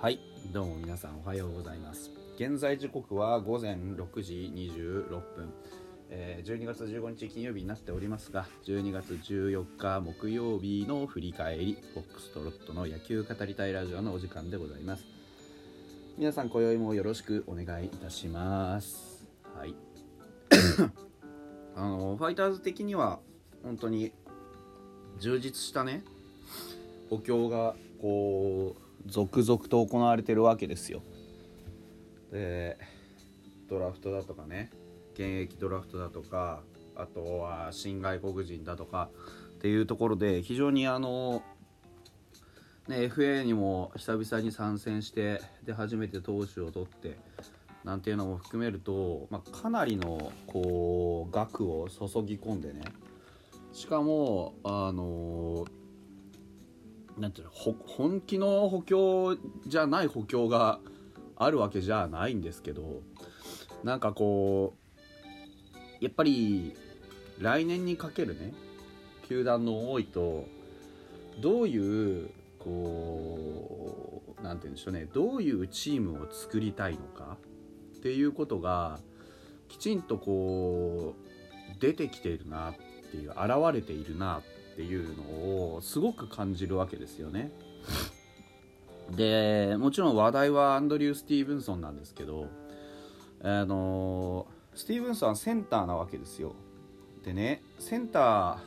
はいどうも皆さんおはようございます。現在時刻は午前6時26分、えー、12月15日金曜日になっておりますが12月14日木曜日の振り返りフォックストロットの野球語りたいラジオのお時間でございます。皆さん今宵もよろしくお願いいたします。はい。あのファイターズ的には本当に充実したね補強がこう続々と行われてるわけですよ。でドラフトだとかね。現役ドラフトだとかあとは新外国人だとかっていうところで非常にあのね FA にも久々に参戦してで初めて投手を取ってなんていうのも含めると、まあ、かなりのこう額を注ぎ込んでね。しかもあのなんていうの本気の補強じゃない補強があるわけじゃないんですけどなんかこうやっぱり来年にかけるね球団の多いとどういうこうなんて言うんでしょうねどういうチームを作りたいのかっていうことがきちんとこう出てきているなっていう現れているなっていうのをすごく感じるわけですよね。でもちろん話題はアンドリュー・スティーブンソンなんですけどあのスティーブンソンはセンターなわけですよ。でねセンター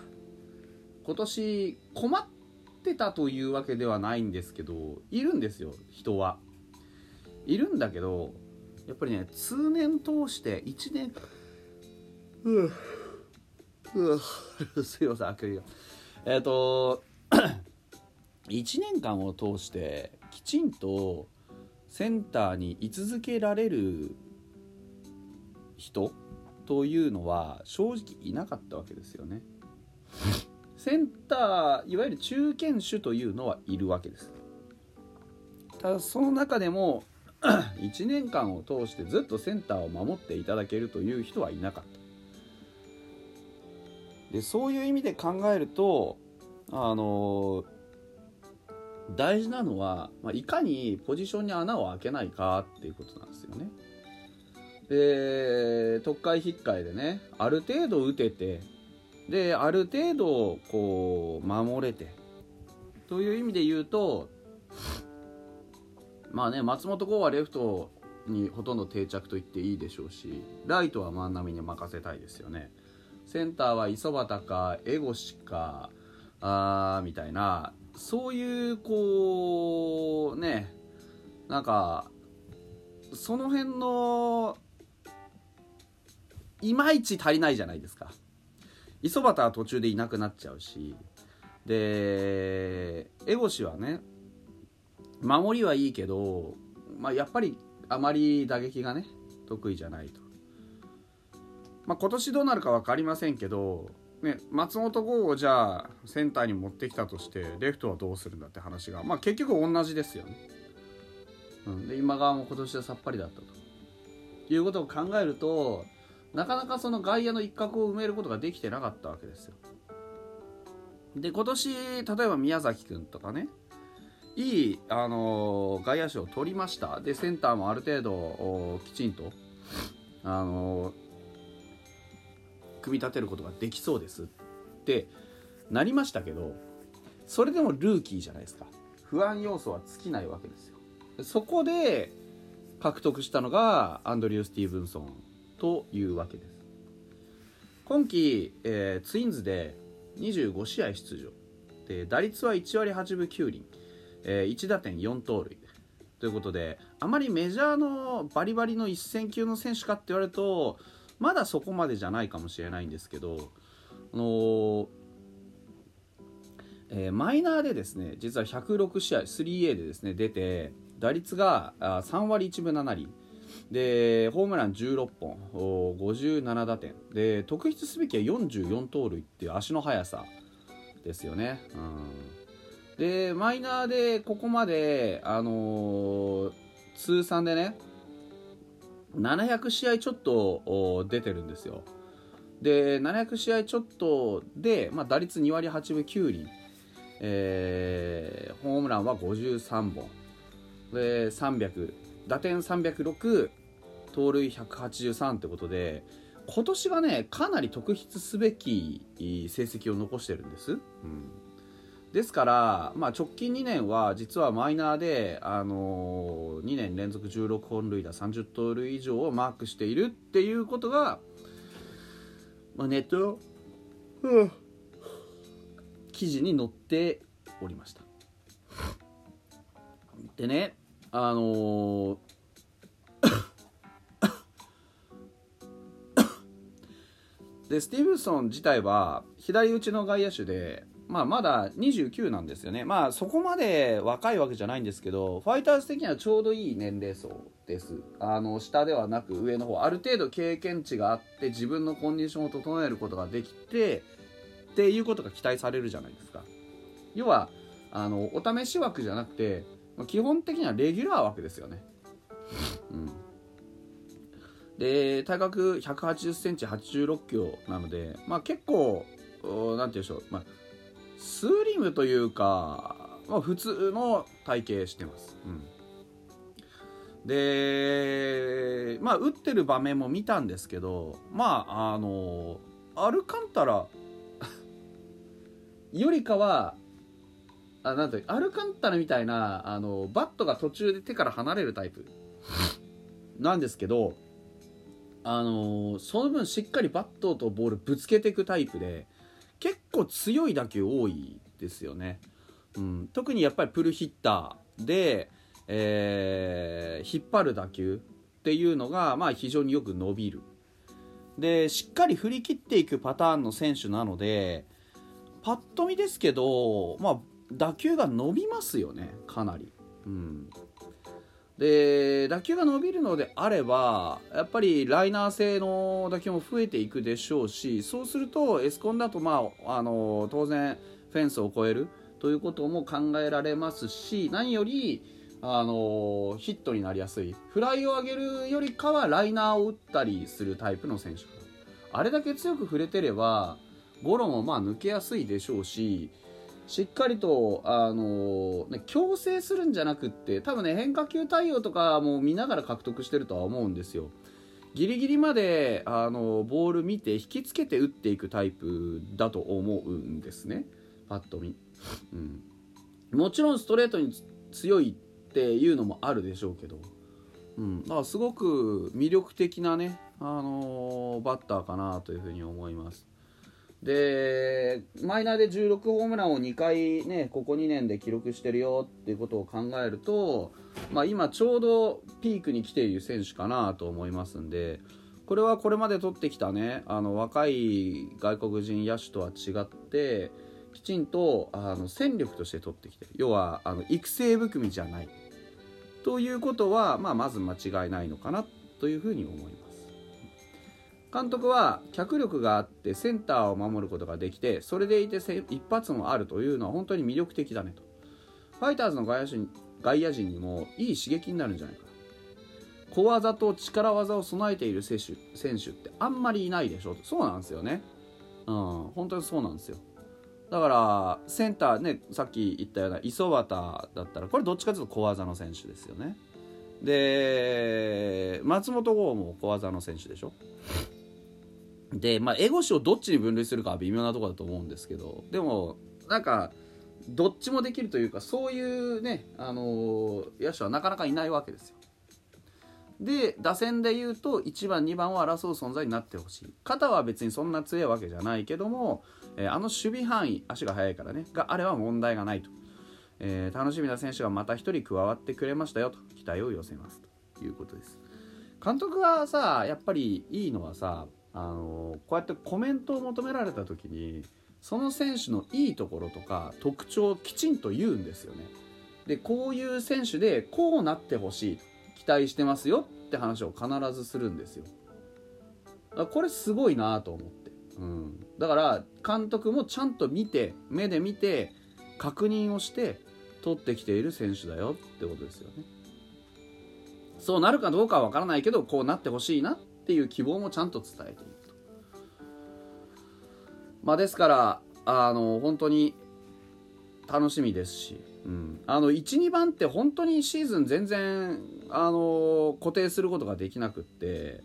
今年困ってたというわけではないんですけどいるんですよ人は。いるんだけどやっぱりね通年通して1年うう すいませんあくびがえっ、ー、と1年間を通してきちんとセンターに居続けられる人というのは正直いなかったわけですよね。センターいわゆる中堅手というのはいるわけです。ただその中でも 1年間を通してずっとセンターを守っていただけるという人はいなかった。でそういう意味で考えるとあの大事なのは、まあ、いかにポジションに穴を開けないかっていうことなんですよね。で特会引っかえでねある程度打ててである程度こう守れてという意味で言うとまあね松本剛はレフトにほとんど定着と言っていいでしょうしライトは万波に任せたいですよね。センターは磯端か江越かあみたいな。そういうこうねなんかその辺のいまいち足りないじゃないですか。磯端は途中でいなくなっちゃうし。で江越はね守りはいいけど、まあ、やっぱりあまり打撃がね得意じゃないと。まあ、今年どうなるか分かりませんけど、ね、松本剛をじゃあセンターに持ってきたとしてレフトはどうするんだって話が、まあ、結局同じですよね。うん、で今川も今年はさっぱりだったということを考えるとなかなかその外野の一角を埋めることができてなかったわけですよ。で今年例えば宮崎君とかねいい、あのー、外野手を取りましたでセンターもある程度きちんと、あのー組み立てることができそうですってなりましたけどそれでもルーキーじゃないですか。不安要素は尽きないわけですよ。そこで獲得したのがアンドリュー・スティーブンソンというわけです。今季、えー、ツインズで25試合出場。で打率は1割8分9厘、えー、1打点4盗塁。ということであまりメジャーのバリバリの一戦級の選手かって言われるとまだそこまでじゃないかもしれないんですけど、あのー、えー、マイナーでですね実は106試合 3A でですね出て打率が3割1分7厘。でホームラン16本57打点。で特筆すべきは44盗塁っていう足の速さですよね。うん、でマイナーでここまで、あのー、通算でね700試合ちょっと出てるんですよ。で700試合ちょっとで、まあ、打率2割8分9厘、えー、ホームランは53本。で300打点306盗塁183ってことで今年はねかなり特筆すべき成績を残してるんです、うん、ですから、まあ、直近2年は実はマイナーで、あのー、2年連続16本塁打30盗塁以上をマークしているっていうことが、まあ、ネット、うん、記事に載っておりました。でねあのーでスティーブソン自体は左打ちの外野手で、まあ、まだ29なんですよね、まあ、そこまで若いわけじゃないんですけどファイターズ的にはちょうどいい年齢層です。あの下ではなく上の方ある程度経験値があって自分のコンディションを整えることができてっていうことが期待されるじゃないですか。要はあのお試し枠じゃなくてま基本的にはレギュラー枠ですよね。うん。で体格1 8 0センチ8 6キロなので、まあ、結構何て言うんでしょう、まあ、スリムというか、まあ、普通の体型してます、うん、でまあ打ってる場面も見たんですけどまああのアルカンタラ よりかはあなんてアルカンタラみたいなあのバットが途中で手から離れるタイプなんですけどあの、その分しっかりバットとボールぶつけていくタイプで結構強い打球多いですよね、うん、特にやっぱりプルヒッターで、えー、引っ張る打球っていうのが、まあ、非常によく伸びる。でしっかり振り切っていくパターンの選手なのでパッと見ですけど、まあ、打球が伸びますよねかなり、うん、で打球が伸びるのであればやっぱりライナー性の打球も増えていくでしょうしそうするとエスコンだと、まあ、あの当然フェンスを越えるということも考えられますし何よりあのヒットになりやすい。フライを上げるよりかはライナーを打ったりするタイプの選手。あれだけ強く触れてればゴロもまあ抜けやすいでしょうししっかりと、あのね、強制するんじゃなくって多分ね変化球対応とかも見ながら獲得してるとは思うんですよ。ギリギリまであのボール見て引きつけて打っていくタイプだと思うんですね。パッと見、うん、もちろんストレートに強いっていうのもあるでしょうけど、うん、だからすごく魅力的なね、あのバッターかなというふうに思います。でマイナーで16ホームランを2回ねここ2年で記録してるよっていうことを考えると、まあ、今ちょうどピークに来ている選手かなと思いますんでこれはこれまで取ってきたねあの若い外国人野手とは違ってきちんとあの戦力として取ってきて要はあの育成含みじゃないということは、まあ、まず間違いないのかなというふうに思います。監督は脚力があってセンターを守ることができてそれでいて一発もあるというのは本当に魅力的だねと。ファイターズの外野手外野陣にもいい刺激になるんじゃないか小技と力技を備えている選手選手ってあんまりいないでしょそうなんですよね。うん本当にそうなんですよ。だからセンターねさっき言ったような磯端だったらこれどっちかというと小技の選手ですよね。で松本剛も小技の選手でしょ。で、まあ、エゴシをどっちに分類するかは微妙なとこだと思うんですけどでもなんかどっちもできるというかそういうね、あの、野手はなかなかいないわけですよ。で打線でいうと1番2番を争う存在になってほしい。肩は別にそんな強いわけじゃないけども、えー、あの守備範囲足が速いからねがあれば問題がないと、えー、楽しみな選手がまた1人加わってくれましたよと期待を寄せますということです。監督がさやっぱりいいのはさあのこうやってコメントを求められた時にその選手のいいところとか特徴をきちんと言うんですよね。でこういう選手でこうなってほしい期待してますよって話を必ずするんですよ。これすごいなと思って、うん、だから監督もちゃんと見て目で見て確認をして取ってきている選手だよってことですよね。そうなるかどうかは分からないけどこうなってほしいなっっていう希望もちゃんと伝えていると。まあ、ですからあの本当に楽しみですし、うん、あの12番って本当にシーズン全然あの固定することができなくって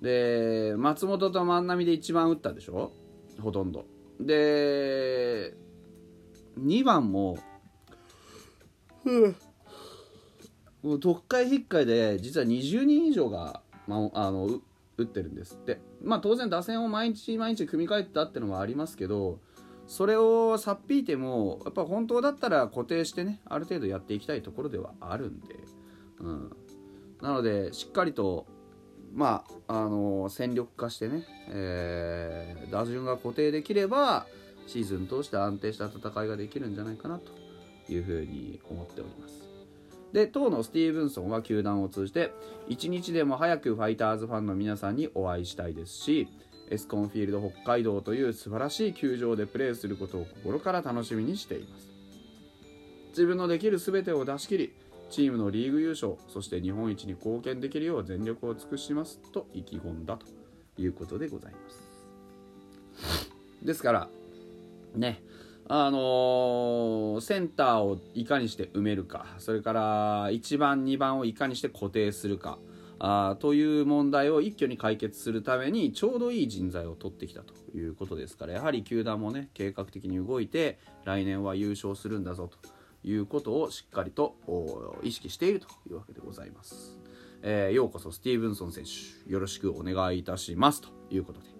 で松本と万波で一番打ったでしょ？ほとんど。で2番も、もう特会引っかいで実は20人以上が、まあ、あの打ってるんですって。まあ当然打線を毎日毎日組み替えてたってのもありますけどそれをさっぴいてもやっぱ本当だったら固定してねある程度やっていきたいところではあるんで、うん、なのでしっかりとまああの戦力化してね、えー打順が固定できればシーズン通して安定した戦いができるんじゃないかなというふうに思っております。で当のスティーブンソンは球団を通じて一日でも早くファイターズファンの皆さんにお会いしたいですしエスコンフィールド北海道という素晴らしい球場でプレーすることを心から楽しみにしています。自分のできる全てを出し切りチームのリーグ優勝そして日本一に貢献できるよう全力を尽くしますと意気込んだということでございます。ですからねあのセンターをいかにして埋めるかそれから1番2番をいかにして固定するかあという問題を一挙に解決するためにちょうどいい人材を取ってきたということですからやはり球団もね計画的に動いて来年は優勝するんだぞということをしっかりと意識しているというわけでございます、えーようこそスティーブンソン選手よろしくお願いいたしますということで。